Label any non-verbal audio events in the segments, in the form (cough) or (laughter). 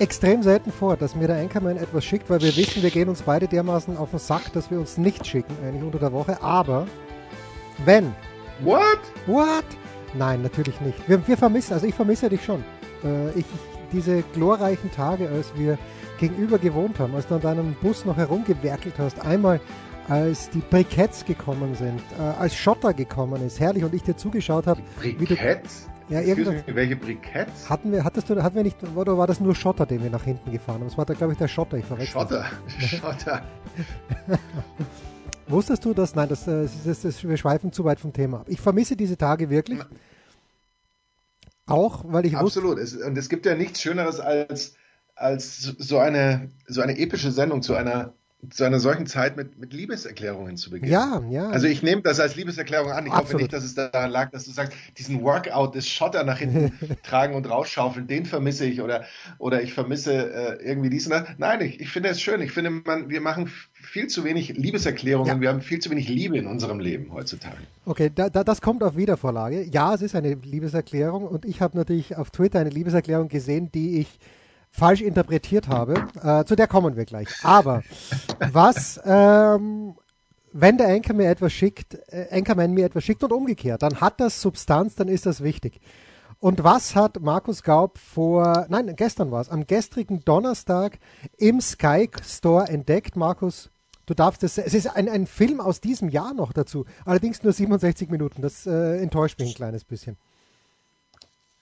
extrem selten vor, dass mir der Anchorman etwas schickt, weil wir wissen, wir gehen uns beide dermaßen auf den Sack, dass wir uns nicht schicken, eigentlich unter der Woche. Aber wenn. What? What? Nein, natürlich nicht. Wir, wir vermissen, also ich vermisse dich schon. Äh, ich, diese glorreichen Tage, als wir gegenüber gewohnt haben, als du an deinem Bus noch herumgewerkelt hast, einmal als die Briketts gekommen sind, äh, als Schotter gekommen ist, herrlich, und ich dir zugeschaut habe. wie du- Briketts? Ja, irgendwas- me, welche Briketts? Hatten wir, hattest du, hatten wir nicht, oder war das nur Schotter, den wir nach hinten gefahren haben? Das war da, glaube ich, der Schotter, ich verwechsel. Schotter. (laughs) Schotter. (laughs) Wusstest du das? Nein, das, äh, das, das, das, wir schweifen zu weit vom Thema ab. Ich vermisse diese Tage wirklich. Auch, weil ich Absolut. Es, und es gibt ja nichts Schöneres als, als so eine, so eine epische Sendung zu einer, zu einer solchen Zeit mit, mit Liebeserklärungen zu beginnen. ja, ja. Also ich nehme das als Liebeserklärung an. Ich hoffe Absolut. nicht, dass es daran lag, dass du sagst, diesen Workout des Schotter nach hinten (laughs) tragen und rausschaufeln, den vermisse ich oder, oder ich vermisse äh, irgendwie dies und das. Nein, ich, ich finde es schön. Ich finde, man, wir machen viel zu wenig Liebeserklärungen. Ja. Wir haben viel zu wenig Liebe in unserem Leben heutzutage. Okay, da, da, das kommt auf Wiedervorlage. Ja, es ist eine Liebeserklärung und ich habe natürlich auf Twitter eine Liebeserklärung gesehen, die ich falsch interpretiert habe. Äh, zu der kommen wir gleich. Aber was, ähm, wenn der Anchor mir etwas schickt, äh, mir etwas schickt und umgekehrt, dann hat das Substanz, dann ist das wichtig. Und was hat Markus Gaub vor, nein, gestern war es, am gestrigen Donnerstag im Sky Store entdeckt, Markus? Du darfst es, es ist ein, ein Film aus diesem Jahr noch dazu, allerdings nur 67 Minuten, das äh, enttäuscht mich ein kleines bisschen.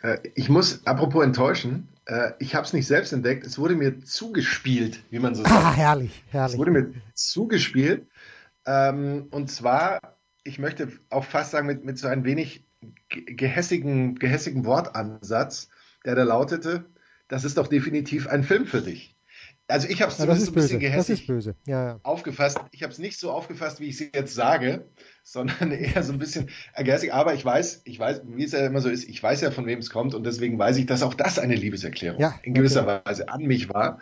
Äh, ich muss, apropos enttäuschen, äh, ich habe es nicht selbst entdeckt. Es wurde mir zugespielt, wie man so sagt. Ah, herrlich, Es herrlich. wurde mir zugespielt. Ähm, und zwar, ich möchte auch fast sagen, mit, mit so ein wenig ge- gehässigen, gehässigen Wortansatz, der da lautete, das ist doch definitiv ein Film für dich. Also ich habe es Ja, zumindest ein bisschen gehässig. Ja, ja. aufgefasst. Ich habe es nicht so aufgefasst, wie ich es jetzt sage, sondern (laughs) eher so ein bisschen gehässig. Aber ich weiß, ich weiß, wie es ja immer so ist, ich weiß ja, von wem es kommt und deswegen weiß ich, dass auch das eine Liebeserklärung in gewisser Weise an mich war.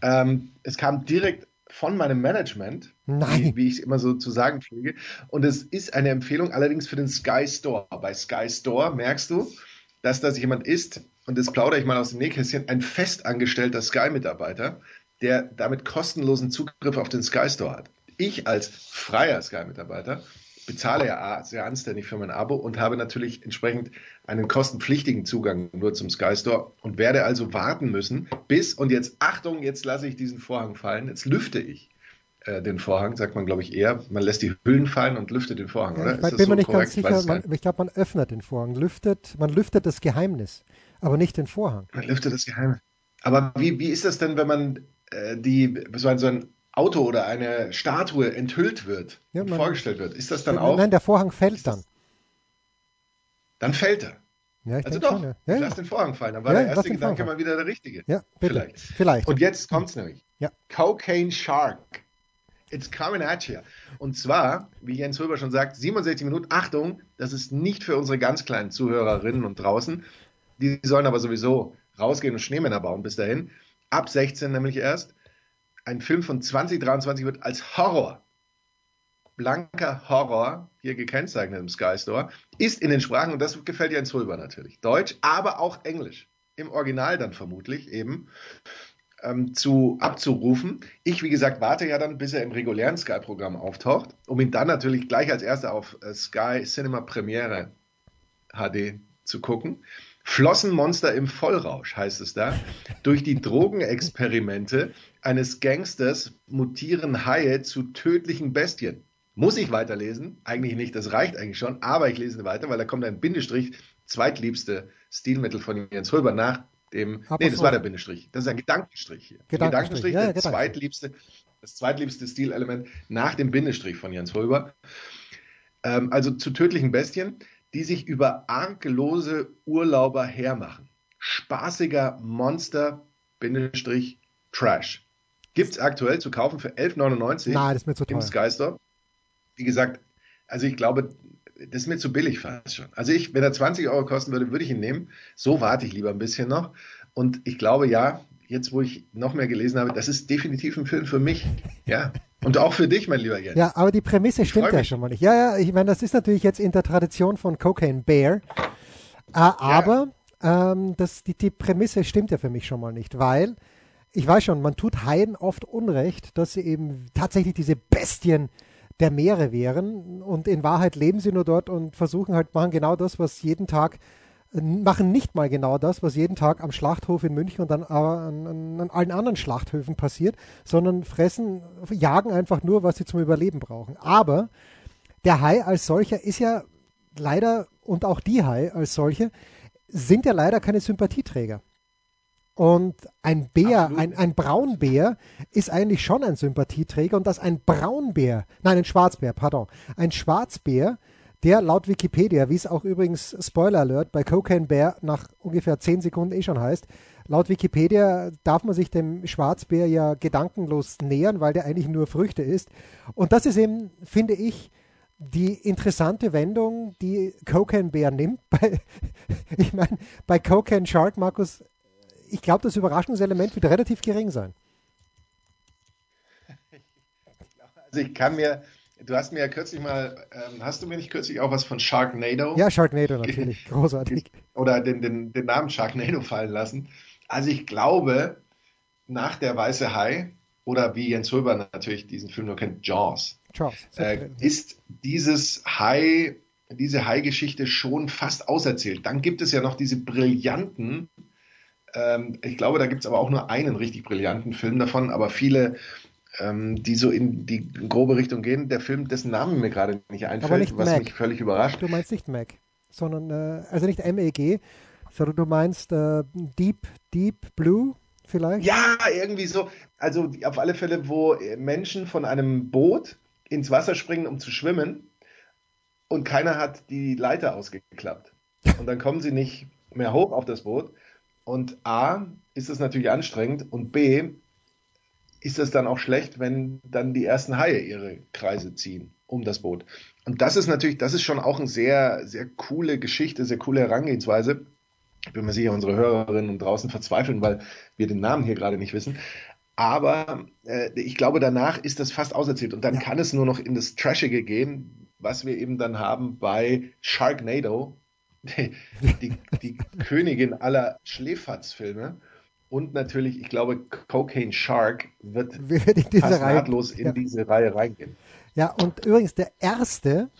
Ähm, es kam direkt von meinem Management, wie, wie ich es immer so zu sagen pflege. Und es ist eine Empfehlung allerdings für den Sky Store. Bei Sky Store merkst du, dass das jemand ist, und das plaudere ich mal aus dem Nähkästchen, ein festangestellter Sky-Mitarbeiter, der damit kostenlosen Zugriff auf den Sky Store hat. Ich als freier Sky-Mitarbeiter bezahle ja sehr anständig für mein Abo und habe natürlich entsprechend einen kostenpflichtigen Zugang nur zum Sky Store und werde also warten müssen, bis, und jetzt Achtung, jetzt lasse ich diesen Vorhang fallen, jetzt lüfte ich äh, den Vorhang, sagt man glaube ich eher, man lässt die Hüllen fallen und lüftet den Vorhang, Ja, oder? ich bin mir nicht ganz Ich weiß sicher, man, ich glaube, man öffnet den Vorhang, lüftet, man lüftet das Geheimnis, aber nicht den Vorhang. Man lüftet das Geheimnis. Aber wie, wie ist das denn, wenn man die, so ein, so ein Auto oder eine Statue enthüllt wird Ja, man- vorgestellt wird? Ist das dann Nein, auch? Nein, der Vorhang fällt dann. Dann fällt er. Ja, Also doch, schon, ja. Ja, lass den Vorhang fallen. Dann war der erste Gedanke mal wieder der richtige. ja bitte. Vielleicht. Vielleicht. Und jetzt kommt's nämlich. Ja. Cocaine Shark. It's coming at you. Und zwar, wie Jens Röber schon sagt, 67 Minuten. Achtung, das ist nicht für unsere ganz kleinen Zuhörerinnen und draußen. Die sollen aber sowieso rausgehen und Schneemänner bauen bis dahin. Ab 16 nämlich erst. Ein Film von 2023 wird als Horror, blanker Horror, hier gekennzeichnet im Sky Store, ist in den Sprachen, und das gefällt Jens Röber natürlich, Deutsch, aber auch Englisch. Im Original dann vermutlich eben ähm, zu abzurufen. Ich, wie gesagt, warte ja dann, bis er im regulären Sky-Programm auftaucht, um ihn dann natürlich gleich als erster auf äh, Sky Cinema Premiere HD zu gucken. Flossenmonster im Vollrausch heißt es da. Durch die Drogenexperimente eines Gangsters mutieren Haie zu tödlichen Bestien. Muss ich weiterlesen? Eigentlich nicht, das reicht eigentlich schon, aber ich lese weiter, weil da kommt ein Bindestrich, zweitliebste Stilmittel von Jens Röber nach dem, Aber nee, das war der Bindestrich, das ist ein Gedankenstrich hier. Gedankenstrich, ja, ja, der Gedankenstrich. zweitliebste, das zweitliebste Stilelement nach dem Bindestrich von Jens Röber. Ähm, also zu tödlichen Bestien, die sich über arglose Urlauber hermachen. Spaßiger Monster, Bindestrich, Trash. Gibt's aktuell zu kaufen für 11,99 Nein, das ist mir zu im teuer. Sky Store. wie gesagt, also ich glaube, das ist mir zu billig fast schon. Also ich, wenn er 20 Euro kosten würde, würde ich ihn nehmen. So warte ich lieber ein bisschen noch. Und ich glaube, ja, jetzt wo ich noch mehr gelesen habe, das ist definitiv ein Film für mich. Ja. Und auch für dich, mein lieber Jens. Ja, aber die Prämisse stimmt ja schon mal nicht. Ja, ja, ich meine, das ist natürlich jetzt in der Tradition von Cocaine Bear. Äh, aber ja. ähm, das, die, die Prämisse stimmt ja für mich schon mal nicht, weil ich weiß schon, man tut Haien oft Unrecht, dass sie eben tatsächlich diese Bestien der Meere wären und in Wahrheit leben sie nur dort und versuchen halt, machen genau das, was jeden Tag, machen nicht mal genau das, was jeden Tag am Schlachthof in München und dann an, an, an allen anderen Schlachthöfen passiert, sondern fressen, jagen einfach nur, was sie zum Überleben brauchen. Aber der Hai als solcher ist ja leider, und auch die Hai als solche, sind ja leider keine Sympathieträger. Und ein Bär, ein, ein Braunbär ist eigentlich schon ein Sympathieträger und dass ein Braunbär, nein, ein Schwarzbär, pardon, ein Schwarzbär, der laut Wikipedia, wie es auch übrigens Spoiler Alert bei Cocaine Bear nach ungefähr 10 Sekunden eh schon heißt, laut Wikipedia darf man sich dem Schwarzbär ja gedankenlos nähern, weil der eigentlich nur Früchte isst. Und das ist eben, finde ich, die interessante Wendung, die Cocaine Bear nimmt. (laughs) Bei, ich meine, bei Cocaine Shark, Markus, ich glaube, das Überraschungselement wird relativ gering sein. (laughs) Also ich kann mir, du hast mir ja kürzlich mal, ähm, hast du mir nicht kürzlich auch was von Sharknado? Ja, Sharknado natürlich, (laughs) großartig. Oder den, den, den Namen Sharknado fallen lassen. Also ich glaube, nach der Weiße Hai, oder wie Jens Röber natürlich diesen Film nur kennt, Jaws, Jaws äh, ist dieses Hai, diese Hai-Geschichte schon fast auserzählt. Dann gibt es ja noch diese brillanten ähm, ich glaube, da gibt es aber auch nur einen richtig brillanten Film davon, aber viele, die so in die grobe Richtung gehen. Der Film, dessen Namen mir gerade nicht einfällt, nicht was Mac. mich völlig überrascht. Du meinst nicht Mac, sondern, äh, also nicht MEG, sondern du meinst äh, Deep, Deep Blue vielleicht? Ja, irgendwie so. Also auf alle Fälle, wo Menschen von einem Boot ins Wasser springen, um zu schwimmen und keiner hat die Leiter ausgeklappt. Und dann kommen sie nicht mehr hoch auf das Boot und A, ist es natürlich anstrengend und B, ist es dann auch schlecht, wenn dann die ersten Haie ihre Kreise ziehen um das Boot. Und das ist natürlich, das ist schon auch eine sehr, sehr coole Geschichte, sehr coole Herangehensweise. Ich bin mir sicher, unsere Hörerinnen und draußen verzweifeln, weil wir den Namen hier gerade nicht wissen. Aber äh, ich glaube, danach ist das fast auserzählt und dann ja. kann es nur noch in das Trashige gehen, was wir eben dann haben bei Sharknado, die, (laughs) die, die Königin aller Schläferzfilme. Und natürlich, ich glaube, Cocaine Shark wird (laughs) in fast Reihe, in ja. diese Reihe reingehen. Ja, und übrigens der erste,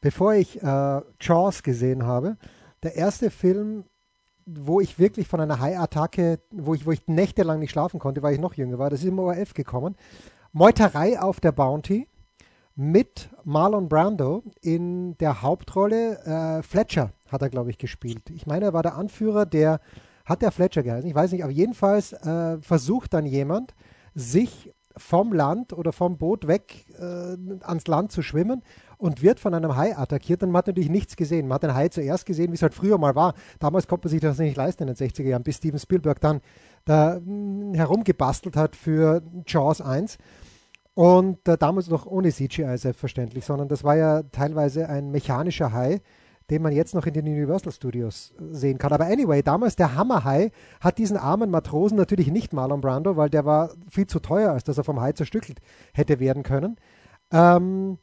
bevor ich äh, Jaws gesehen habe, der erste Film, wo ich wirklich von einer High-Attacke, wo ich, wo ich nächtelang nicht schlafen konnte, weil ich noch jünger war, das ist im ORF gekommen. Meuterei auf der Bounty mit Marlon Brando in der Hauptrolle. Äh, Fletcher hat er, glaube ich, gespielt. Ich meine, er war der Anführer, der hat der Fletcher geheißen. Ich weiß nicht, aber jedenfalls äh, versucht dann jemand, sich vom Land oder vom Boot weg äh, ans Land zu schwimmen und wird von einem Hai attackiert. Und man hat natürlich nichts gesehen. Man hat den Hai zuerst gesehen, wie es halt früher mal war. Damals konnte man sich das nicht leisten in den 60er Jahren, bis Steven Spielberg dann da hm, herumgebastelt hat für Jaws 1. Und äh, damals noch ohne CGI selbstverständlich, sondern das war ja teilweise ein mechanischer Hai, den man jetzt noch in den Universal Studios äh, sehen kann. Aber anyway, damals der Hammerhai hat diesen armen Matrosen natürlich nicht Marlon Brando, weil der war viel zu teuer, als dass er vom Hai zerstückelt hätte werden können. Ähm,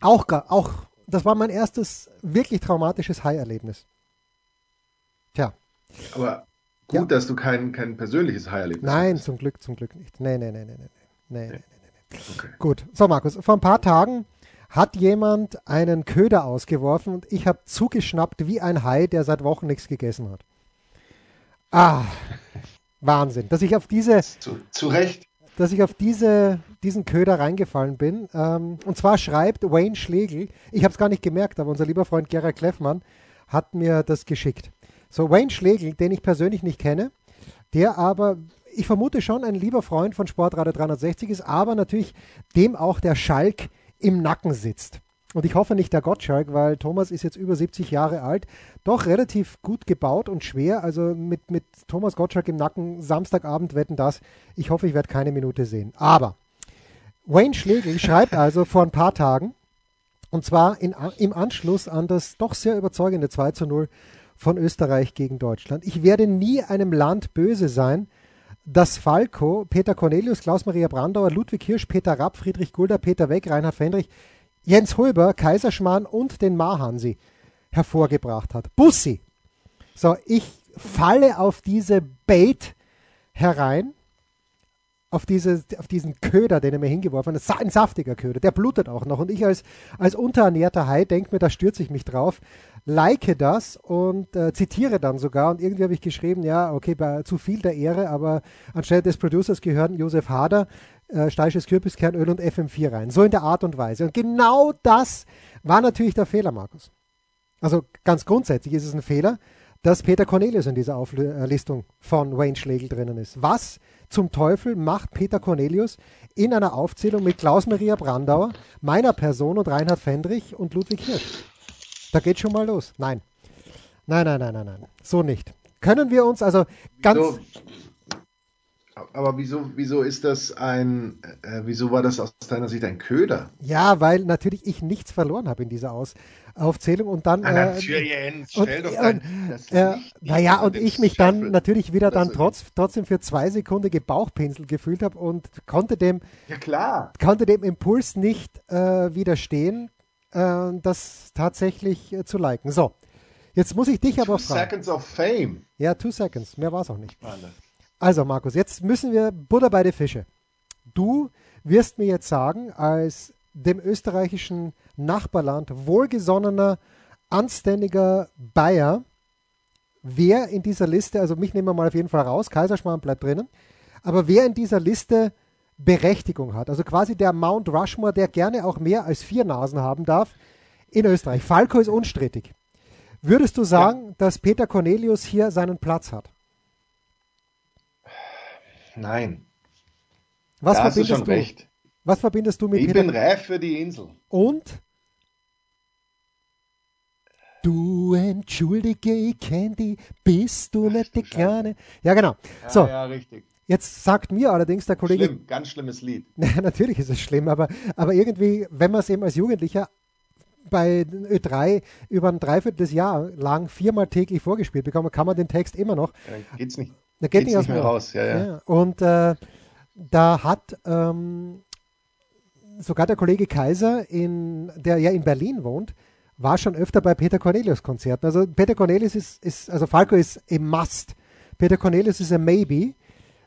auch, auch, das war mein erstes wirklich traumatisches Hai-Erlebnis. Tja. Aber gut, ja. dass du kein, kein persönliches Hai-Erlebnis hast. Nein, zum Glück, zum Glück nicht. Nee, nee, nee, nee, nee. nee, nee. nee. Okay. Gut. So, Markus, vor ein paar Tagen hat jemand einen Köder ausgeworfen und ich habe zugeschnappt wie ein Hai, der seit Wochen nichts gegessen hat. Ah, Wahnsinn, dass ich auf diese zu, zu Recht, dass ich auf diese, diesen Köder reingefallen bin. Ähm, und zwar schreibt Wayne Schlegel, ich habe es gar nicht gemerkt, aber unser lieber Freund Gerhard Kleffmann hat mir das geschickt. So Wayne Schlegel, den ich persönlich nicht kenne, der aber ich vermute schon ein lieber Freund von Sportradio 360 ist, aber natürlich dem auch der Schalk im Nacken sitzt. Und ich hoffe nicht der Gottschalk, weil Thomas ist jetzt über 70 Jahre alt, doch relativ gut gebaut und schwer. Also mit, mit Thomas Gottschalk im Nacken, Samstagabend wetten das. Ich hoffe, ich werde keine Minute sehen. Aber Wayne Schlegel schreibt also vor ein paar Tagen, Und zwar in, im Anschluss an das doch sehr überzeugende 2 zu 0 von Österreich gegen Deutschland. Ich werde nie einem Land böse sein, das Falco, Peter Cornelius, Klaus-Maria Brandauer, Ludwig Hirsch, Peter Rapp, Friedrich Gulder, Peter Weck, Reinhard Fendrich, Jens Hulber, Kaiserschmarrn und den Mahansi hervorgebracht hat. Bussi. So, ich falle auf diese Bait herein auf, diese, auf diesen Köder, den er mir hingeworfen hat. Ein saftiger Köder, der blutet auch noch. Und ich als, als unterernährter Hai denke mir, da stürze ich mich drauf, like das und äh, zitiere dann sogar. Und irgendwie habe ich geschrieben, ja, okay, bei zu viel der Ehre, aber anstelle des Producers gehören Josef Hader, äh, steirisches Kürbiskernöl und FM4 rein. So in der Art und Weise. Und genau das war natürlich der Fehler, Markus. Also ganz grundsätzlich ist es ein Fehler, dass Peter Cornelius in dieser Auflistung von Wayne Schlegel drinnen ist. Was zum Teufel macht Peter Cornelius in einer Aufzählung mit Klaus-Maria Brandauer, meiner Person und Reinhard Fendrich und Ludwig Hirsch? Da geht schon mal los. Nein. Nein, nein, nein, nein, nein. So nicht. Können wir uns also ganz. So, aber wieso, wieso ist das ein, äh, wieso war das aus deiner Sicht ein Köder? Ja, weil natürlich ich nichts verloren habe in dieser Aus, Aufzählung und dann. Ah, äh, Jens, stell und, doch dein, äh, Naja, und ich mich dann natürlich wieder dann trotz, trotzdem für zwei Sekunden gebauchpinselt gefühlt habe und konnte dem, ja, klar. konnte dem Impuls nicht äh, widerstehen, äh, das tatsächlich äh, zu liken. So. Jetzt muss ich dich aber two fragen. Seconds of Fame. Ja, two seconds. Mehr war es auch nicht. Also, Markus, jetzt müssen wir Butter bei den Fische. Du wirst mir jetzt sagen, als dem österreichischen Nachbarland wohlgesonnener, anständiger Bayer, wer in dieser Liste, also mich nehmen wir mal auf jeden Fall raus, Kaiserschmarrn bleibt drinnen, aber wer in dieser Liste Berechtigung hat, also quasi der Mount Rushmore, der gerne auch mehr als vier Nasen haben darf, in Österreich. Falco ist unstrittig. Würdest du sagen, ja. dass Peter Cornelius hier seinen Platz hat? Nein. Was da verbindest hast du schon du? recht. Was verbindest du mit ich Peter? Ich bin reif für die Insel. Und? Du entschuldige, ich kenn die, bist du nicht die Kleine? Ja, genau. Ja, so. ja, richtig. Jetzt sagt mir allerdings der Kollege. Schlimm, ganz schlimmes Lied. (laughs) Natürlich ist es schlimm, aber, aber irgendwie, wenn man es eben als Jugendlicher bei Ö3 über ein Dreivierteljahr lang viermal täglich vorgespielt bekommen, kann man den Text immer noch. Ja, geht's nicht. Da geht geht's nicht mehr raus. Ja, ja. ja. Und äh, da hat ähm, sogar der Kollege Kaiser, in, der ja in Berlin wohnt, war schon öfter bei Peter Cornelius Konzerten. Also Peter Cornelius ist, ist also Falco ist a must. Peter Cornelius ist a maybe.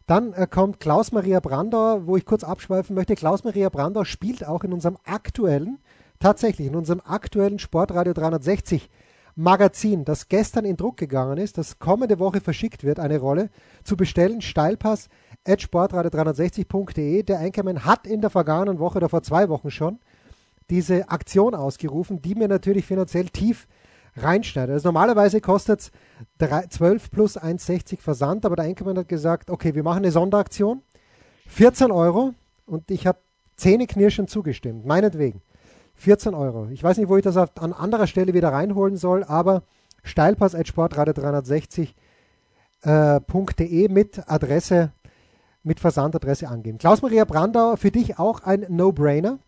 Dann äh, kommt Klaus-Maria Brandauer, wo ich kurz abschweifen möchte. Klaus-Maria Brandauer spielt auch in unserem aktuellen, tatsächlich in unserem aktuellen Sportradio 360 Magazin, das gestern in Druck gegangen ist, das kommende Woche verschickt wird, eine Rolle zu bestellen. Steilpass sportradio360.de. Der Einkommen hat in der vergangenen Woche oder vor zwei Wochen schon diese Aktion ausgerufen, die mir natürlich finanziell tief reinschneidet. Also normalerweise kostet es 12 plus 1,60 Versand, aber der Einkommen hat gesagt, okay, wir machen eine Sonderaktion, 14 Euro und ich habe Zähneknirschen zugestimmt, meinetwegen. 14 Euro. Ich weiß nicht, wo ich das an anderer Stelle wieder reinholen soll, aber Steilpass at sportradio 360.de äh, mit Adresse, mit Versandadresse angeben. Klaus-Maria Brandauer, für dich auch ein No-Brainer?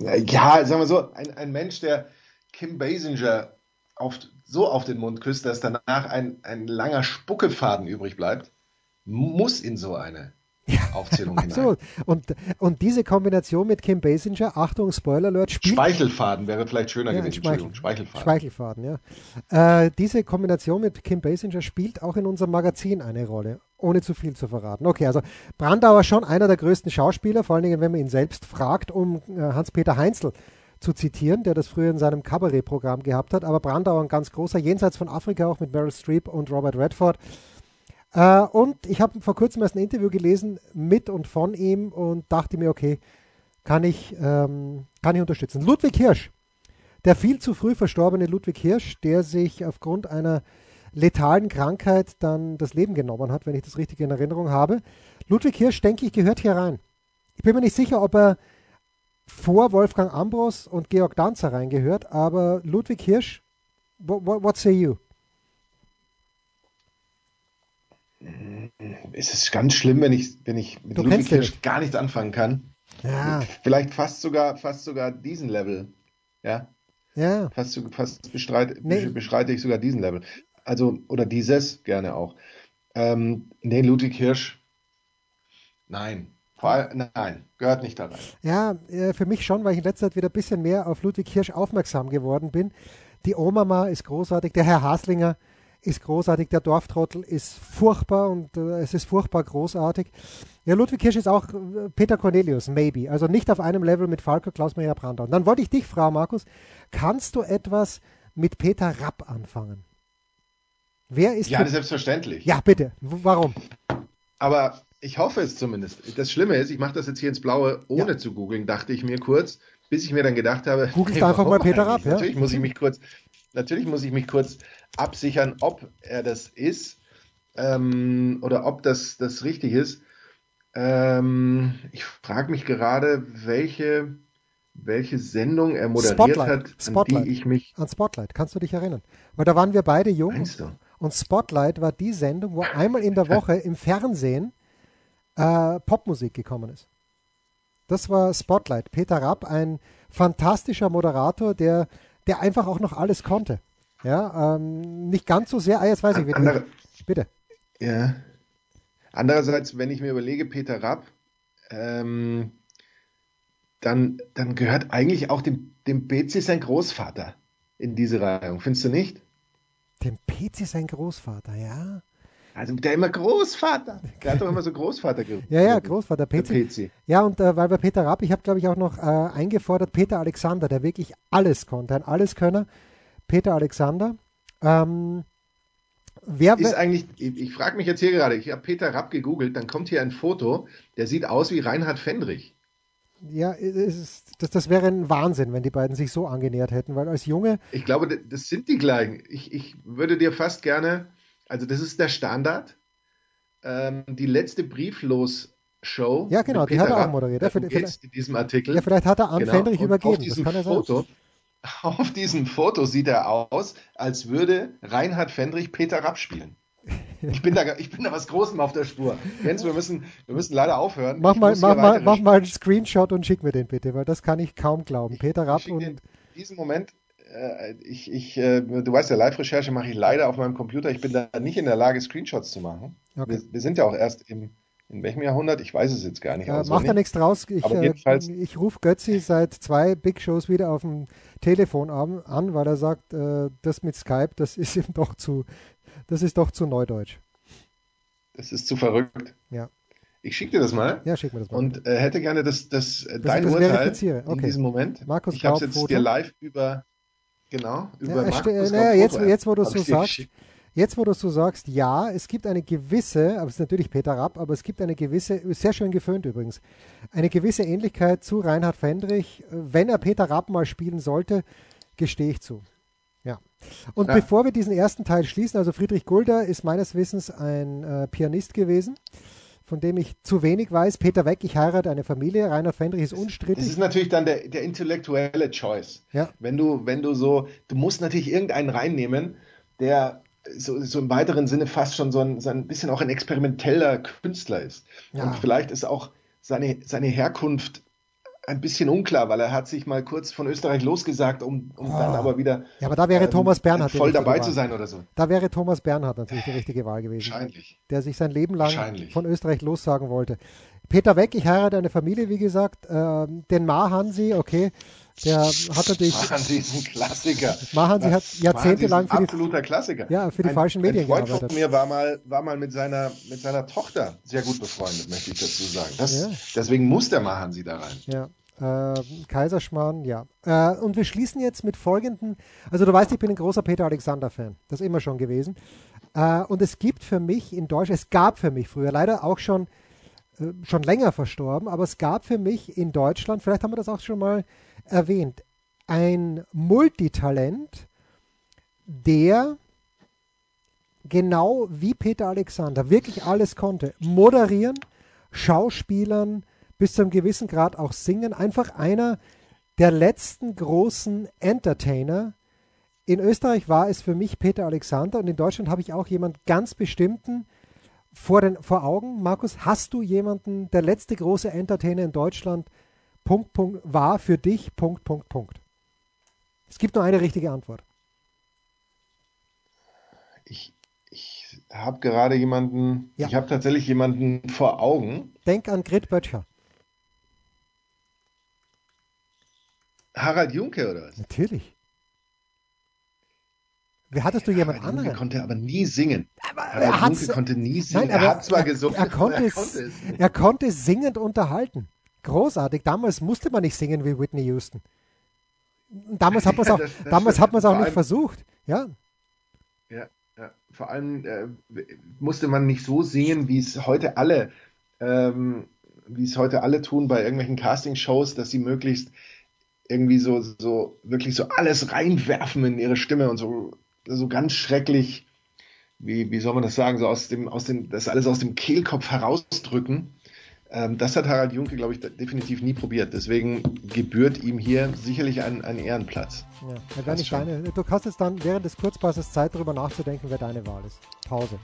Ja, sagen wir so, ein, ein Mensch, der Kim Basinger auf, so auf den Mund küsst, dass danach ein, ein langer Spuckefaden übrig bleibt, muss in so eine Aufzählung (laughs) Absolut. Und, und diese Kombination mit Kim Basinger, Achtung, Spoiler Alert, spielt. Speichelfaden wäre vielleicht schöner ja, gewesen. Speichel, Speichelfaden. Speichelfaden, ja. Äh, diese Kombination mit Kim Basinger spielt auch in unserem Magazin eine Rolle, ohne zu viel zu verraten. Okay, also Brandauer schon einer der größten Schauspieler, vor allen Dingen, wenn man ihn selbst fragt, um äh, Hans-Peter Heinzel zu zitieren, der das früher in seinem Kabarettprogramm gehabt hat. Aber Brandauer ein ganz großer, jenseits von Afrika auch mit Meryl Streep und Robert Redford. Äh, und ich habe vor kurzem erst ein Interview gelesen mit und von ihm und dachte mir, okay, kann ich, ähm, kann ich unterstützen. Ludwig Hirsch, der viel zu früh verstorbene Ludwig Hirsch, der sich aufgrund einer letalen Krankheit dann das Leben genommen hat, wenn ich das richtig in Erinnerung habe. Ludwig Hirsch, denke ich, gehört hier rein. Ich bin mir nicht sicher, ob er vor Wolfgang Ambros und Georg Danzer reingehört, aber Ludwig Hirsch, what, what say you? Es ist ganz schlimm, wenn ich, wenn ich mit Du Ludwig Hirsch gar nichts anfangen kann. Ja, Vielleicht fast sogar, fast sogar diesen Level. Ja, ja. fast, fast bestreit, Nee. beschreite ich sogar diesen Level. Also, oder dieses gerne auch. Ähm, nee, Ludwig Hirsch. Nein. Vor allem, nein, gehört nicht da rein. Ja, äh, für mich schon, weil ich in letzter Zeit wieder ein bisschen mehr auf Ludwig Hirsch aufmerksam geworden bin. Die Oma ist großartig, der Herr Haslinger ist großartig, der Dorftrottel ist furchtbar und äh, es ist furchtbar großartig. Ja, Ludwig Hirsch ist auch äh, Peter Cornelius, maybe. Also nicht auf einem Level mit Falco, Klaus-Maria Brandau. Und dann wollte ich dich fragen, Markus, kannst du etwas mit Peter Rapp anfangen? Wer ist Ja, selbstverständlich. ja, bitte. W warum? Aber ich hoffe es zumindest. Das Schlimme ist, ich mache das jetzt hier ins Blaue, ohne zu googeln, dachte ich mir kurz, bis ich mir dann gedacht habe, Googelst einfach warum mal Peter eigentlich? Rapp, ja? Natürlich muss ich mich kurz, natürlich muss ich mich kurz absichern, ob er das ist ähm, oder ob das, das richtig ist. Ähm, ich frage mich gerade, welche, welche Sendung er moderiert Spotlight. hat, an Spotlight. die ich mich. An Spotlight, kannst du dich erinnern? Weil da waren wir beide jung. Meinst du? Und Spotlight war die Sendung, wo einmal in der (laughs) Woche im Fernsehen äh, Popmusik gekommen ist. Das war Spotlight. Peter Rapp, ein fantastischer Moderator, der, der einfach auch noch alles konnte. Ja, ähm, nicht ganz so sehr. Ah, jetzt weiß ich wieder. Andere, Bitte. Ja. Andererseits, wenn ich mir überlege, Peter Rapp, ähm, dann, dann gehört eigentlich auch dem, dem BC sein Großvater in diese Reihung. Findest du nicht? Dem PC sein Großvater, ja. Also der immer Großvater. Der hat doch immer so Großvater ge Ja, ja, Großvater. PC. Ja, und äh, weil bei Peter Rapp, ich habe glaube ich auch noch äh, eingefordert, Peter Alexander, der wirklich alles konnte, ein Alleskönner. Peter Alexander. Ähm, wer, Ist eigentlich, ich, ich frage mich jetzt hier gerade, ich habe Peter Rapp gegoogelt, dann kommt hier ein Foto, der sieht aus wie Reinhard Fendrich. ja, ist, das, das wäre ein Wahnsinn, wenn die beiden sich so angenähert hätten, weil als Junge, Ich glaube, das sind die gleichen. Ich, ich würde dir fast gerne, also das ist der Standard, ähm, die letzte Brieflos-Show. Ja, genau, die hat er auch moderiert. Ja, in diesem Artikel. ja, vielleicht hat er an Genau, Fendrich übergeben, Auf das diesem, kann er. Foto, (laughs) auf diesem Foto sieht er aus, als würde Reinhard Fendrich Peter Rapp spielen. (laughs) Ich bin da, ich bin da was Großem auf der Spur. Jens, wir müssen, wir müssen leider aufhören. Mach mal, mach, mal, mach mal einen Screenshot und schick mir den bitte, weil das kann ich kaum glauben. Peter Rapp und in diesem Moment, äh, ich, ich, äh, du weißt ja, Live-Recherche mache ich leider auf meinem Computer. Ich bin da nicht in der Lage, Screenshots zu machen. Okay. Wir, wir sind ja auch erst im, in welchem Jahrhundert? Ich weiß es jetzt gar nicht. Ja, auswendig. macht da nichts draus. Ich, äh, jedenfalls- ich rufe Götzi seit zwei Big Shows wieder auf dem Telefon an, an weil er sagt, äh, das mit Skype, das ist ihm doch zu, das ist doch zu neudeutsch. Das ist zu verrückt. Ja, Ich schicke dir das mal ja schick mir das mal. und äh, hätte gerne das, das, äh, dein das Urteil verifiziere. in Okay. diesem Moment. Markus ich habe es jetzt Foto. dir live über, genau, über Ja, Markus Gaub naja, jetzt, jetzt, wo du hab so sagst. Jetzt, wo du so sagst, ja, es gibt eine gewisse, aber es ist natürlich Peter Rapp, aber es gibt eine gewisse, sehr schön geföhnt übrigens, eine gewisse Ähnlichkeit zu Reinhard Fendrich. Wenn er Peter Rapp mal spielen sollte, gestehe ich zu. Ja. Und Ja. bevor wir diesen ersten Teil schließen, also Friedrich Gulda ist meines Wissens ein äh, Pianist gewesen, von dem ich zu wenig weiß. Peter Weck, ich heirate eine Familie. Reinhard Fendrich ist Das unstrittig. ist natürlich dann der, der intellektuelle Choice. Ja. Wenn du, wenn du so, du musst natürlich irgendeinen reinnehmen, der so, so im weiteren Sinne fast schon so ein, so ein bisschen auch ein experimenteller Künstler ist. Ja. Und vielleicht ist auch seine, seine Herkunft ein bisschen unklar, weil er hat sich mal kurz von Österreich losgesagt, um, um dann aber wieder Ja, aber da wäre ähm, Thomas Bernhard voll dabei zu sein oder so. Da wäre Thomas Bernhard natürlich die richtige Wahl gewesen. Wahrscheinlich. der sich sein Leben lang von Österreich lossagen wollte. Peter Weck, ich heirate eine Familie, wie gesagt. Ähm, den Mahansi, okay, der hat natürlich, Machen diesen Klassiker. Mahansi hat jahrzehntelang Machen für die, absoluter Klassiker. Ja, für die ein, falschen Medien Ein Freund gearbeitet. von mir war mal, war mal mit seiner, mit seiner Tochter sehr gut befreundet, möchte ich dazu sagen. Das, Ja. Deswegen muss der Mahansi da rein. ja, äh, Kaiserschmarrn, ja. Äh, und wir schließen jetzt mit folgenden, also du weißt, ich bin ein großer Peter Alexander-Fan, das immer schon gewesen. Äh, und es gibt für mich in Deutschland, es gab für mich früher, leider auch schon, schon länger verstorben, aber es gab für mich in Deutschland, vielleicht haben wir das auch schon mal erwähnt, ein Multitalent, der genau wie Peter Alexander wirklich alles konnte. Moderieren, Schauspielern, bis zu einem gewissen Grad auch singen. Einfach einer der letzten großen Entertainer. In Österreich war es für mich Peter Alexander und in Deutschland habe ich auch jemand ganz bestimmten, vor, den, vor Augen, Markus? Hast du jemanden, der letzte große Entertainer in Deutschland, Punkt, Punkt, war für dich, Punkt, Punkt, Punkt? Es gibt nur eine richtige Antwort. Ich, ich habe gerade jemanden, ja. ich habe tatsächlich jemanden vor Augen. Denk an Grit Böttcher. Harald Junke oder was? Natürlich. Wie hattest du jemand Harald anderen? Junke konnte aber nie singen. Aber Harald Junke konnte nie singen. Nein, er hat zwar gesungen, er konnte, (laughs) er es, konnte es er konnte singend unterhalten. Großartig. Damals musste man nicht singen wie Whitney Houston. Damals hat man es (laughs) Ja, auch, das- das damals stimmt. hat man es auch nicht allem- versucht. Ja, Ja, ja. Vor allem äh, musste man nicht so singen, wie es heute alle, ähm, wie es heute alle tun bei irgendwelchen Castingshows, dass sie möglichst irgendwie so, so wirklich so alles reinwerfen in ihre Stimme und so, so ganz schrecklich, wie, wie soll man das sagen, so aus dem, aus dem, das alles aus dem Kehlkopf herausdrücken. Ähm, das hat Harald Junke, glaube ich, definitiv nie probiert. Deswegen gebührt ihm hier sicherlich ein, ein Ehrenplatz. ja. ja ich schon. deine, du hast jetzt dann während des Kurzpasses Zeit, darüber nachzudenken, wer deine Wahl ist. Pause.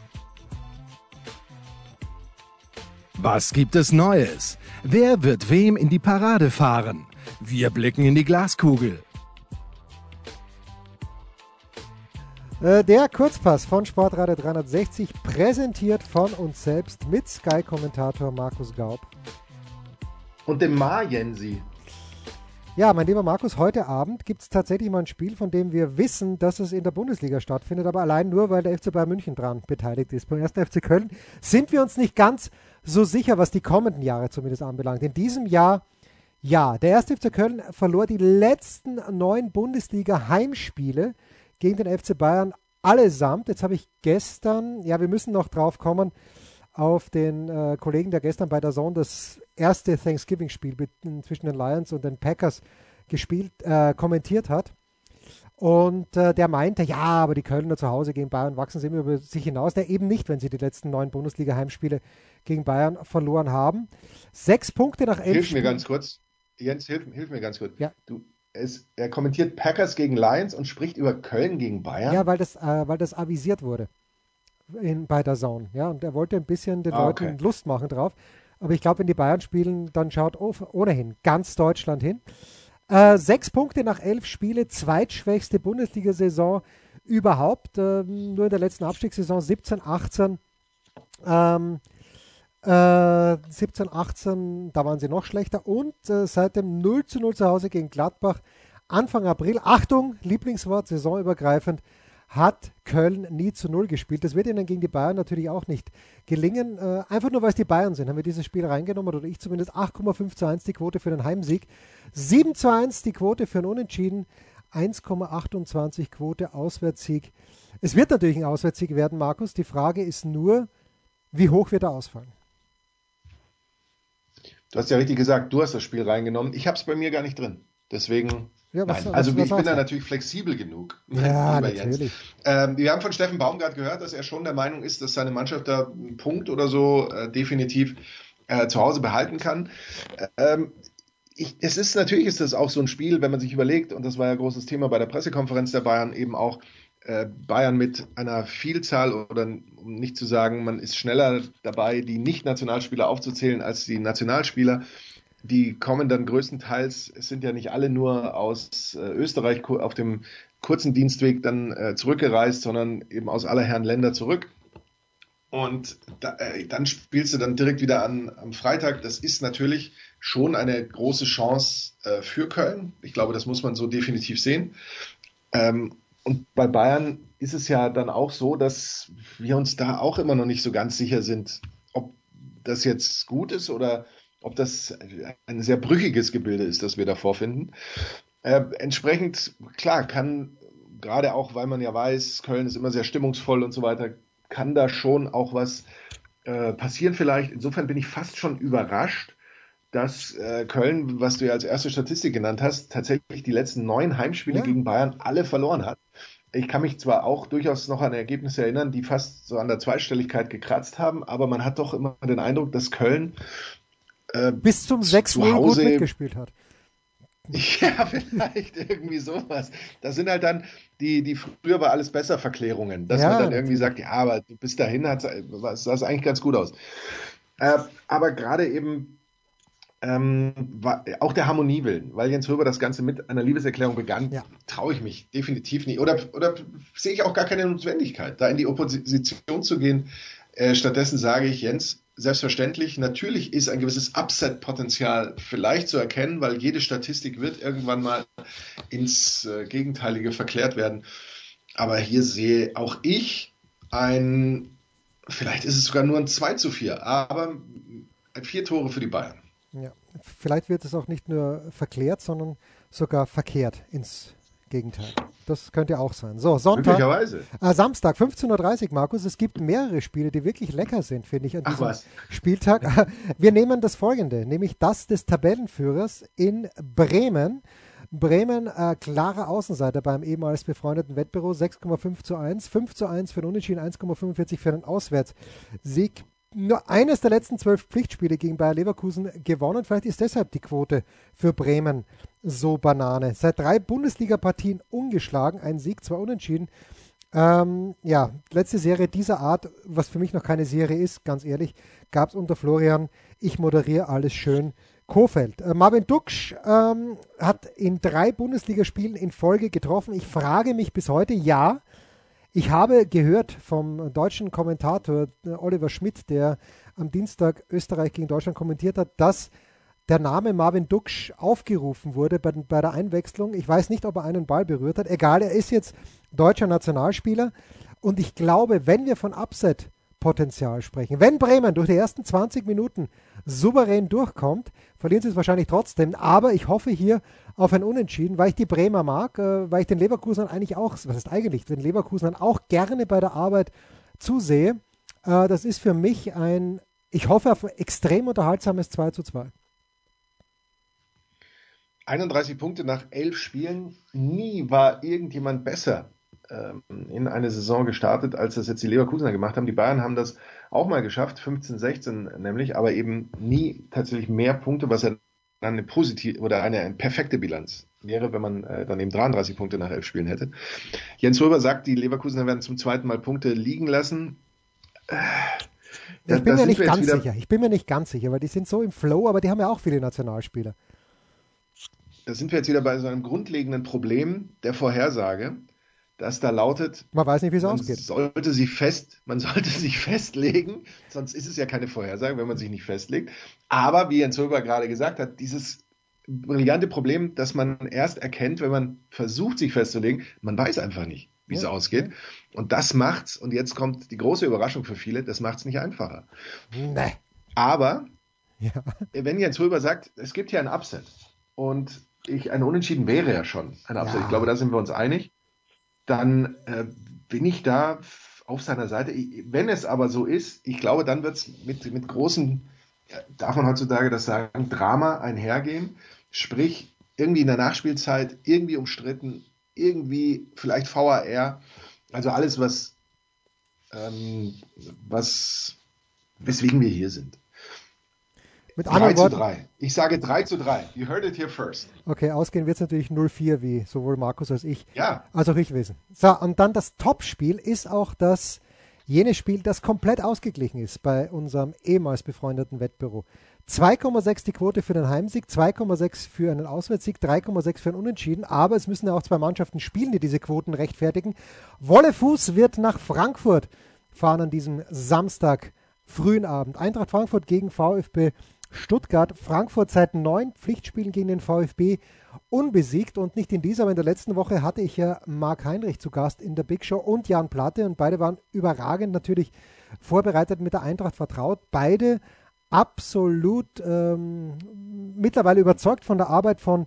Was gibt es Neues? Wer wird wem in die Parade fahren? Wir blicken in die Glaskugel. Der Kurzpass von Sportradio 360, präsentiert von uns selbst mit Sky-Kommentator Markus Gaub. Und dem Ma Jensi. Ja, mein lieber Markus, heute Abend gibt es tatsächlich mal ein Spiel, von dem wir wissen, dass es in der Bundesliga stattfindet, aber allein nur, weil der FC Bayern München dran beteiligt ist. Beim ersten FC Köln sind wir uns nicht ganz so sicher, was die kommenden Jahre zumindest anbelangt. In diesem Jahr, ja, der erste FC Köln verlor die letzten neun Bundesliga-Heimspiele gegen den FC Bayern allesamt. Jetzt habe ich gestern, ja, wir müssen noch drauf kommen, auf den äh, Kollegen, der gestern bei der Zone das erste Thanksgiving-Spiel mit- zwischen den Lions und den Packers gespielt, äh, kommentiert hat. Und äh, der meinte, ja, aber die Kölner zu Hause gegen Bayern wachsen sie immer über sich hinaus. Der eben nicht, wenn sie die letzten neun Bundesliga-Heimspiele gegen Bayern verloren haben. Sechs Punkte nach elf Hilf mir Spielen. ganz kurz. Jens, hilf, hilf mir ganz kurz. Ja. Du, es, er kommentiert Packers gegen Lions und spricht über Köln gegen Bayern. Ja, weil das, äh, weil das avisiert wurde in, bei der Zone. Ja, und er wollte ein bisschen den Ah, Leuten okay. Lust machen drauf. Aber ich glaube, wenn die Bayern spielen, dann schaut oh- ohnehin ganz Deutschland hin. Äh, sechs Punkte nach elf Spiele, zweitschwächste Bundesliga-Saison überhaupt. Ähm, nur in der letzten Abstiegssaison 17, 18. Ähm, äh, 17, 18, da waren sie noch schlechter. Und äh, seit dem 0 zu 0 zu Hause gegen Gladbach Anfang April, Achtung, Lieblingswort, saisonübergreifend, hat Köln nie zu Null gespielt. Das wird ihnen gegen die Bayern natürlich auch nicht gelingen. Äh, einfach nur, weil es die Bayern sind, haben wir dieses Spiel reingenommen, oder ich zumindest. 8,5 zu 1 die Quote für den Heimsieg, 7 zu 1 die Quote für einen Unentschieden, 1,28 Quote Auswärtssieg. Es wird natürlich ein Auswärtssieg werden, Markus. Die Frage ist nur, wie hoch wird er ausfallen? Du hast ja richtig gesagt, du hast das Spiel reingenommen. Ich habe es bei mir gar nicht drin. Deswegen. Ja, was- nein. Also was ich bin da natürlich flexibel genug. Ja, natürlich. Ähm, wir haben von Steffen Baumgart gehört, dass er schon der Meinung ist, dass seine Mannschaft da einen Punkt oder so äh, definitiv äh, zu Hause behalten kann. Ähm, ich, es ist natürlich ist das auch so ein Spiel, wenn man sich überlegt, und das war ja großes Thema bei der Pressekonferenz der Bayern, eben auch Bayern mit einer Vielzahl oder um nicht zu sagen, man ist schneller dabei, die Nicht-Nationalspieler aufzuzählen als die Nationalspieler. Die kommen dann größtenteils, es sind ja nicht alle nur aus äh, Österreich auf dem kurzen Dienstweg dann äh, zurückgereist, sondern eben aus aller Herren Länder zurück. Und da, äh, dann spielst du dann direkt wieder an am Freitag. Das ist natürlich schon eine große Chance äh, für Köln. Ich glaube, das muss man so definitiv sehen. Ähm, und bei Bayern ist es ja dann auch so, dass wir uns da auch immer noch nicht so ganz sicher sind, ob das jetzt gut ist oder ob das ein sehr brüchiges Gebilde ist, das wir da vorfinden. Äh, entsprechend, klar, kann gerade auch, weil man ja weiß, Köln ist immer sehr stimmungsvoll und so weiter, kann da schon auch was äh, passieren vielleicht. Insofern bin ich fast schon überrascht, dass äh, Köln, was du ja als erste Statistik genannt hast, tatsächlich die letzten neun Heimspiele Ja. gegen Bayern alle verloren hat. Ich kann mich zwar auch durchaus noch an Ergebnisse erinnern, die fast so an der Zweistelligkeit gekratzt haben, aber man hat doch immer den Eindruck, dass Köln äh, Bis zum Zu 6-0 gut mitgespielt hat. (laughs) Ja, vielleicht irgendwie sowas. Das sind halt dann die, die früher war alles besser Verklärungen, dass ja, man dann irgendwie sagt, ja, aber bis dahin sah es eigentlich ganz gut aus. Äh, aber gerade eben ähm, war, auch der Harmonie willen, weil Jens Röber das Ganze mit einer Liebeserklärung begann, ja. traue ich mich definitiv nicht. Oder, oder sehe ich auch gar keine Notwendigkeit, da in die Opposition zu gehen. Äh, stattdessen sage ich, Jens, selbstverständlich, natürlich ist ein gewisses Upset-Potenzial vielleicht zu erkennen, weil jede Statistik wird irgendwann mal ins äh, Gegenteilige verklärt werden. Aber hier sehe auch ich ein, vielleicht ist es sogar nur ein 2 zu 4, aber vier Tore für die Bayern. Ja, vielleicht wird es auch nicht nur verklärt, sondern sogar verkehrt ins Gegenteil. Das könnte auch sein. So, Sonntag. Äh, Samstag, 15.30 Uhr, Markus. Es gibt mehrere Spiele, die wirklich lecker sind, finde ich, an diesem Spieltag. (laughs) Wir nehmen das folgende, nämlich das des Tabellenführers in Bremen. Bremen, äh, klarer Außenseiter beim ehemals befreundeten Wettbüro, 6,5 zu 1, 5 zu 1 für den Unentschieden, 1,45 für den Auswärtssieg nur eines der letzten zwölf Pflichtspiele gegen Bayer Leverkusen gewonnen. Vielleicht ist deshalb die Quote für Bremen so Banane. Seit drei Bundesliga-Partien ungeschlagen, ein Sieg, zwei Unentschieden. Ähm, ja, letzte Serie dieser Art, was für mich noch keine Serie ist, ganz ehrlich, gab es unter Florian. Ich moderiere alles schön. Kofeld. Äh, Marvin Duksch ähm, hat in drei Bundesligaspielen in Folge getroffen. Ich frage mich bis heute, ja, ich habe gehört vom deutschen Kommentator äh, Oliver Schmidt, der am Dienstag Österreich gegen Deutschland kommentiert hat, dass der Name Marvin Duksch aufgerufen wurde bei, bei, der Einwechslung. Ich weiß nicht, ob er einen Ball berührt hat. Egal, er ist jetzt deutscher Nationalspieler. Und ich glaube, wenn wir von Upset-Potenzial sprechen, wenn Bremen durch die ersten 20 Minuten souverän durchkommt, verlieren sie es wahrscheinlich trotzdem. Aber ich hoffe hier auf ein Unentschieden, weil ich die Bremer mag, äh, weil ich den Leverkusen eigentlich auch, was ist eigentlich, den Leverkusen auch gerne bei der Arbeit zusehe. Äh, das ist für mich ein, ich hoffe auf ein extrem unterhaltsames 2 zu 2. 31 Punkte nach elf Spielen. Nie war irgendjemand besser ähm, in eine Saison gestartet, als das jetzt die Leverkusener gemacht haben. Die Bayern haben das auch mal geschafft, 15, 16 nämlich, aber eben nie tatsächlich mehr Punkte, was ja eine positive oder eine, perfekte Bilanz wäre, wenn man äh, dann eben 33 Punkte nach elf Spielen hätte. Jens Röber sagt, die Leverkusener werden zum zweiten Mal Punkte liegen lassen. Äh, ich bin mir nicht ganz sicher. Ich bin mir nicht ganz sicher, weil die sind so im Flow, aber die haben ja auch viele Nationalspieler. Da sind wir jetzt wieder bei so einem grundlegenden Problem der Vorhersage das da lautet, man weiß nicht, wie es ausgeht. Sollte sich fest, man sollte (laughs) sich festlegen, sonst ist es ja keine Vorhersage, wenn man sich nicht festlegt. Aber wie Jens Höber gerade gesagt hat, dieses brillante Problem, dass man erst erkennt, wenn man versucht, sich festzulegen, man weiß einfach nicht, wie ja. es ausgeht. Und das macht's, und jetzt kommt die große Überraschung für viele, das macht's nicht einfacher. Nee. Aber ja. wenn Jens Röber sagt, es gibt hier ein Upset und ich, ein Unentschieden wäre ja schon ein Upset. Ja. Ich glaube, da sind wir uns einig dann äh, bin ich da auf seiner Seite. Wenn es aber so ist, ich glaube, dann wird es mit, mit großen, darf man heutzutage das sagen, Drama einhergehen. Sprich, irgendwie in der Nachspielzeit, irgendwie umstritten, irgendwie vielleicht VAR. Also alles, was, ähm, was, weswegen wir hier sind. Mit 3 zu 3. Ich sage 3 zu 3. You heard it here first. Okay, ausgehen wird es natürlich 0-4, wie sowohl Markus als ich, ja. als auch ich wissen. So, und dann das Topspiel ist auch das jenes Spiel, das komplett ausgeglichen ist bei unserem ehemals befreundeten Wettbüro. 2,6 die Quote für den Heimsieg, 2,6 für einen Auswärtssieg, 3,6 für einen Unentschieden. Aber es müssen ja auch zwei Mannschaften spielen, die diese Quoten rechtfertigen. Wolle Fuß wird nach Frankfurt fahren an diesem Samstag frühen Abend. Eintracht Frankfurt gegen VfB Stuttgart, Frankfurt seit neun Pflichtspielen gegen den VfB unbesiegt und nicht in dieser, aber in der letzten Woche hatte ich ja Marc Heinrich zu Gast in der Big Show und Jan Platte und beide waren überragend natürlich vorbereitet mit der Eintracht vertraut. Beide absolut ähm, mittlerweile überzeugt von der Arbeit von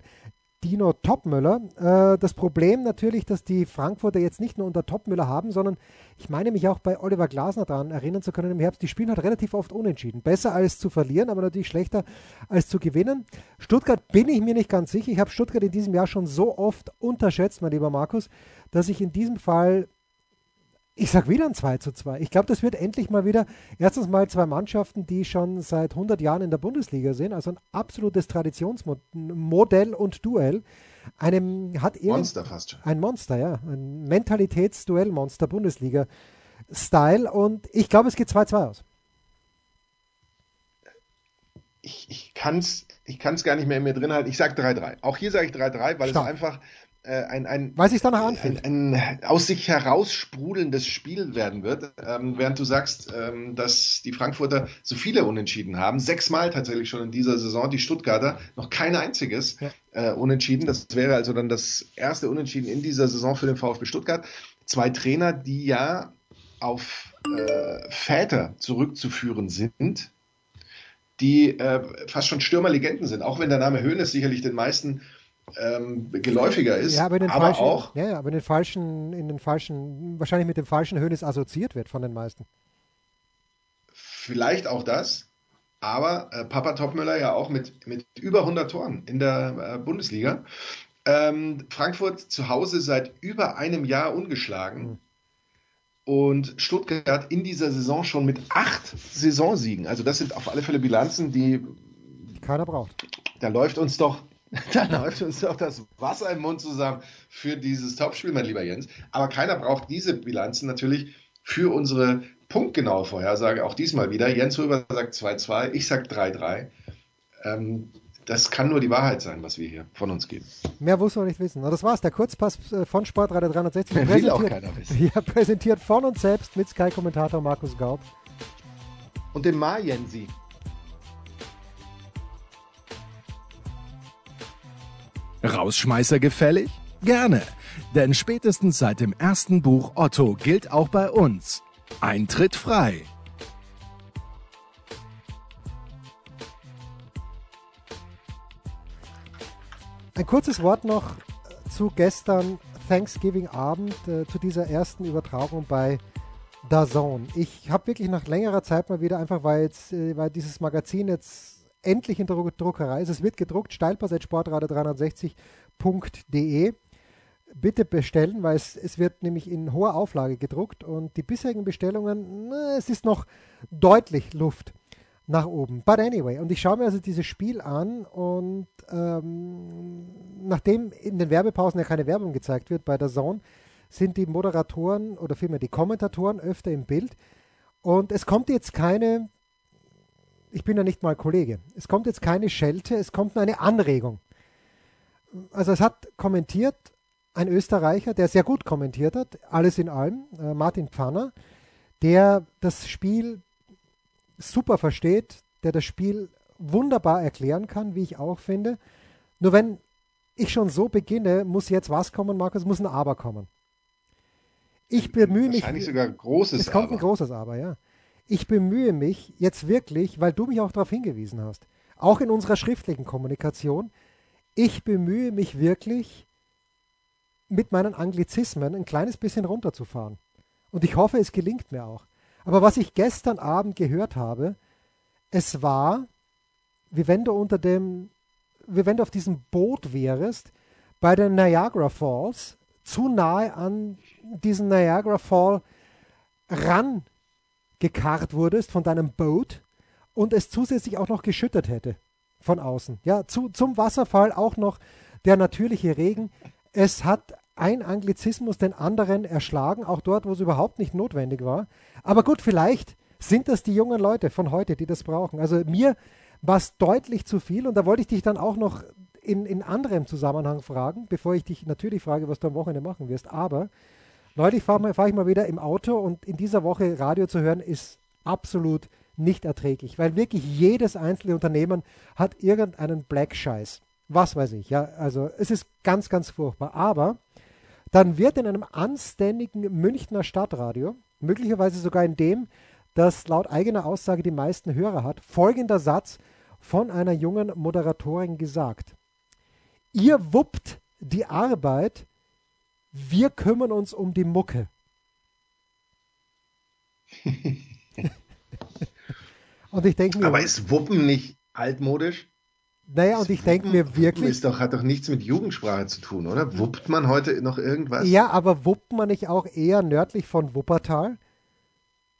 Dino Topmüller. Äh, das Problem natürlich, dass die Frankfurter jetzt nicht nur unter Topmüller haben, sondern ich meine mich auch bei Oliver Glasner daran erinnern zu können im Herbst, die spielen halt relativ oft unentschieden. Besser als zu verlieren, aber natürlich schlechter als zu gewinnen. Stuttgart bin ich mir nicht ganz sicher. Ich habe Stuttgart in diesem Jahr schon so oft unterschätzt, mein lieber Markus, dass ich in diesem Fall Ich sag wieder ein 2 zu 2. Ich glaube, das wird endlich mal wieder, erstens mal zwei Mannschaften, die schon seit 100 Jahren in der Bundesliga sind, also ein absolutes Traditionsmodell und Duell. Einem hat Monster fast schon. Ein Monster, ja. Ein Mentalitätsduell-Monster, Bundesliga-Style. Und ich glaube, es geht 2-2 aus. Ich, ich kann es ich gar nicht mehr in mir drin halten. Ich sage 3-3. Auch hier sage ich 3-3, weil Stark. es einfach ein, ein, Weil sich danach anfühlt. Ein, ein, aus sich heraussprudelndes Spiel werden wird, ähm, während du sagst, ähm, dass die Frankfurter so viele Unentschieden haben. Sechsmal tatsächlich schon in dieser Saison, die Stuttgarter noch kein einziges ja. äh, Unentschieden. Das wäre also dann das erste Unentschieden in dieser Saison für den VfB Stuttgart. Zwei Trainer, die ja auf äh, Väter zurückzuführen sind, die äh, fast schon Stürmerlegenden sind, auch wenn der Name Höhnes sicherlich den meisten ähm, geläufiger ist, ja, aber, aber falschen, auch. Ja, ja, aber in den falschen, in den falschen, wahrscheinlich mit dem falschen Hönes assoziiert wird von den meisten. Vielleicht auch das, aber äh, Papa Topmüller ja auch mit, mit über 100 Toren in der äh, Bundesliga. Ähm, Frankfurt zu Hause seit über einem Jahr ungeschlagen. Mhm. Und Stuttgart in dieser Saison schon mit acht Saisonsiegen. Also das sind auf alle Fälle Bilanzen, die keiner braucht. Da läuft uns doch (laughs) Da läuft uns doch das Wasser im Mund zusammen für dieses Topspiel, mein lieber Jens. Aber keiner braucht diese Bilanzen natürlich für unsere punktgenaue Vorhersage. Auch diesmal wieder. Jens Röber sagt 2-2, ich sage 3-3. Ähm, das kann nur die Wahrheit sein, was wir hier von uns geben. Mehr muss man nicht wissen. das war's, der Kurzpass äh, von Sportreiter 360. Mehr will auch keiner wissen. (laughs) Ja, präsentiert von uns selbst mit Sky-Kommentator Markus Gaub. Und dem Jensi. Rausschmeißer gefällig? Gerne, denn spätestens seit dem ersten Buch Otto gilt auch bei uns. Eintritt frei. Ein kurzes Wort noch zu gestern Thanksgiving-Abend, äh, zu dieser ersten Übertragung bei DAZN. Ich habe wirklich nach längerer Zeit mal wieder, einfach weil, jetzt, äh, weil dieses Magazin jetzt endlich in der Druckerei ist. Es wird gedruckt, steilpass.sportradio360.de. Bitte bestellen, weil es, es wird nämlich in hoher Auflage gedruckt und die bisherigen Bestellungen, na, es ist noch deutlich Luft nach oben. But anyway, und ich schaue mir also dieses Spiel an und ähm, nachdem in den Werbepausen ja keine Werbung gezeigt wird bei der Zone, sind die Moderatoren oder vielmehr die Kommentatoren öfter im Bild. Und es kommt jetzt keine ich bin ja nicht mal Kollege. Es kommt jetzt keine Schelte, es kommt nur eine Anregung. Also es hat kommentiert ein Österreicher, der sehr gut kommentiert hat, alles in allem, äh, Martin Pfanner, der das Spiel super versteht, der das Spiel wunderbar erklären kann, wie ich auch finde. Nur wenn ich schon so beginne, muss jetzt was kommen, Markus, muss ein Aber kommen. Ich bemühe mich. Wahrscheinlich sogar ein großes Es kommt Aber. ein großes Aber, ja ich bemühe mich jetzt wirklich, weil du mich auch darauf hingewiesen hast, auch in unserer schriftlichen Kommunikation, ich bemühe mich wirklich, mit meinen Anglizismen ein kleines bisschen runterzufahren. Und ich hoffe, es gelingt mir auch. Aber was ich gestern Abend gehört habe, es war, wie wenn du unter dem, wie wenn du auf diesem Boot wärst, bei den Niagara Falls, zu nahe an diesen Niagara Fall ran gekarrt wurdest von deinem Boot und es zusätzlich auch noch geschüttet hätte von außen. Ja, zu, zum Wasserfall auch noch der natürliche Regen. Es hat ein Anglizismus den anderen erschlagen, auch dort, wo es überhaupt nicht notwendig war. Aber gut, vielleicht sind das die jungen Leute von heute, die das brauchen. Also mir war es deutlich zu viel und da wollte ich dich dann auch noch in, in anderem Zusammenhang fragen, bevor ich dich natürlich frage, was du am Wochenende machen wirst. Aber Neulich fahre fahr ich mal wieder im Auto und in dieser Woche Radio zu hören ist absolut nicht erträglich, weil wirklich jedes einzelne Unternehmen hat irgendeinen Black-Scheiß. Was weiß ich, ja. Also es ist ganz, ganz furchtbar. Aber dann wird in einem anständigen Münchner Stadtradio, möglicherweise sogar in dem, das laut eigener Aussage die meisten Hörer hat, folgender Satz von einer jungen Moderatorin gesagt. Ihr wuppt die Arbeit wir kümmern uns um die Mucke. (laughs) Und ich denke mir. Aber ist Wuppen nicht altmodisch? Naja, und ich denke mir wirklich. Ist doch, hat doch nichts mit Jugendsprache zu tun, oder? Wuppt man heute noch irgendwas? Ja, aber wuppt man nicht auch eher nördlich von Wuppertal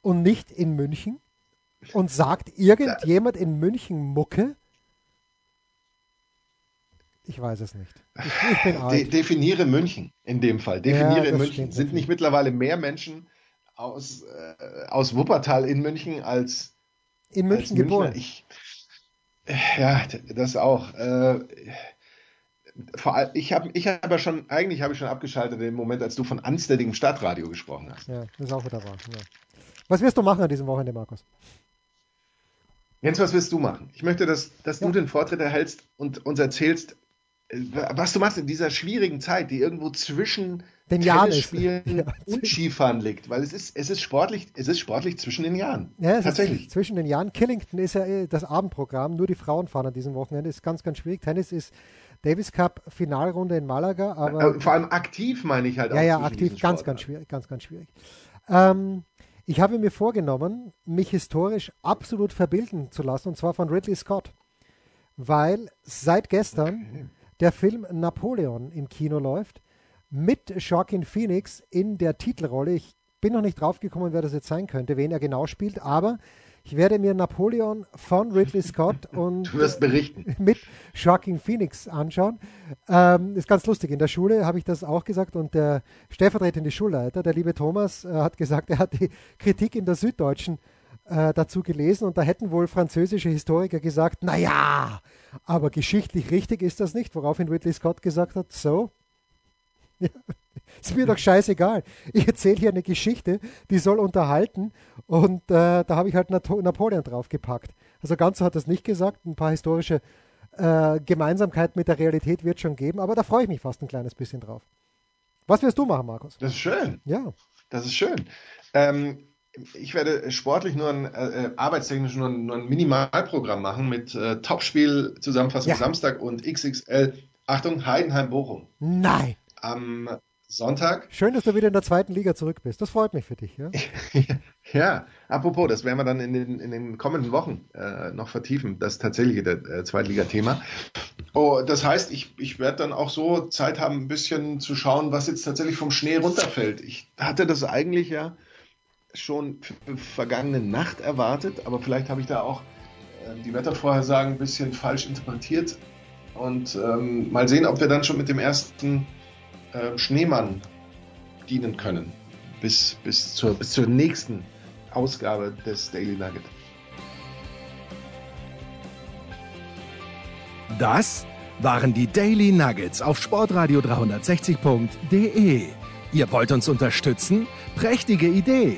und nicht in München? Und sagt irgendjemand in München Mucke? Ich weiß es nicht. Ich, ich bin (laughs) alt. De definiere München in dem Fall. Definiere ja, München. Sind nicht mittlerweile mehr Menschen aus, äh, aus Wuppertal in München als in München als geboren? Ich, ja, das auch. Äh, vor allem, ich habe ich hab ja schon, eigentlich habe ich schon abgeschaltet im Moment, als du von anständigem Stadtradio gesprochen hast. Ja, das ist auch wieder wahr. Ja. Was wirst du machen an diesem Wochenende, Markus? Jens, was willst du machen? Ich möchte, dass, dass ja. du den Vortritt erhältst und uns erzählst, was du machst in dieser schwierigen Zeit, die irgendwo zwischen den Jahren Spielen (laughs) ja. und Skifahren liegt, weil es ist, es ist sportlich, es ist sportlich zwischen den Jahren. Ja, tatsächlich. zwischen den Jahren. Killington ist ja eh das Abendprogramm, nur die Frauen fahren an diesem Wochenende, ist ganz, ganz schwierig. Tennis ist Davis Cup Finalrunde in Malaga, aber. Äh, vor allem aktiv meine ich halt ja, auch. Ja, ja, aktiv, ganz, ganz schwierig, ganz, ganz schwierig. Ähm, ich habe mir vorgenommen, mich historisch absolut verbilden zu lassen, und zwar von Ridley Scott. Weil seit gestern okay der Film Napoleon im Kino läuft, mit Joaquin Phoenix in der Titelrolle. Ich bin noch nicht draufgekommen, wer das jetzt sein könnte, wen er genau spielt, aber ich werde mir Napoleon von Ridley Scott (laughs) und (laughs) mit Joaquin Phoenix anschauen. Ähm, ist ganz lustig. In der Schule habe ich das auch gesagt und der stellvertretende Schulleiter, der liebe Thomas, äh, hat gesagt, er hat die Kritik in der Süddeutschen äh, dazu gelesen und da hätten wohl französische Historiker gesagt, naja, aber geschichtlich richtig ist das nicht, woraufhin Ridley Scott gesagt hat, so, (laughs) ja, ist mir doch scheißegal. Ich erzähle hier eine Geschichte, die soll unterhalten und äh, da habe ich halt Napoleon draufgepackt. Also ganz so hat er es nicht gesagt, ein paar historische äh, Gemeinsamkeiten mit der Realität wird schon geben, aber da freue ich mich fast ein kleines bisschen drauf. Was wirst du machen, Markus? Das ist schön. Ja. Das ist schön. Ähm, ich werde sportlich nur ein, äh, äh, arbeitstechnisch nur ein, nur ein Minimalprogramm machen mit äh, Topspiel, Zusammenfassung ja. Samstag und XXL. Achtung, Heidenheim-Bochum. Nein. Am Sonntag. Schön, dass du wieder in der zweiten Liga zurück bist. Das freut mich für dich. Ja, (laughs) ja apropos, das werden wir dann in den, in den kommenden Wochen äh, noch vertiefen, das tatsächliche äh, Zweitliga-Thema. Oh, das heißt, ich, ich werde dann auch so Zeit haben, ein bisschen zu schauen, was jetzt tatsächlich vom Schnee runterfällt. Ich hatte das eigentlich ja schon vergangene Nacht erwartet, aber vielleicht habe ich da auch äh, die Wettervorhersagen ein bisschen falsch interpretiert. Und ähm, mal sehen, ob wir dann schon mit dem ersten äh, Schneemann dienen können. Bis, bis, zur, bis zur nächsten Ausgabe des Daily Nugget. Das waren die Daily Nuggets auf sportradio 360.de. Ihr wollt uns unterstützen? Prächtige Idee!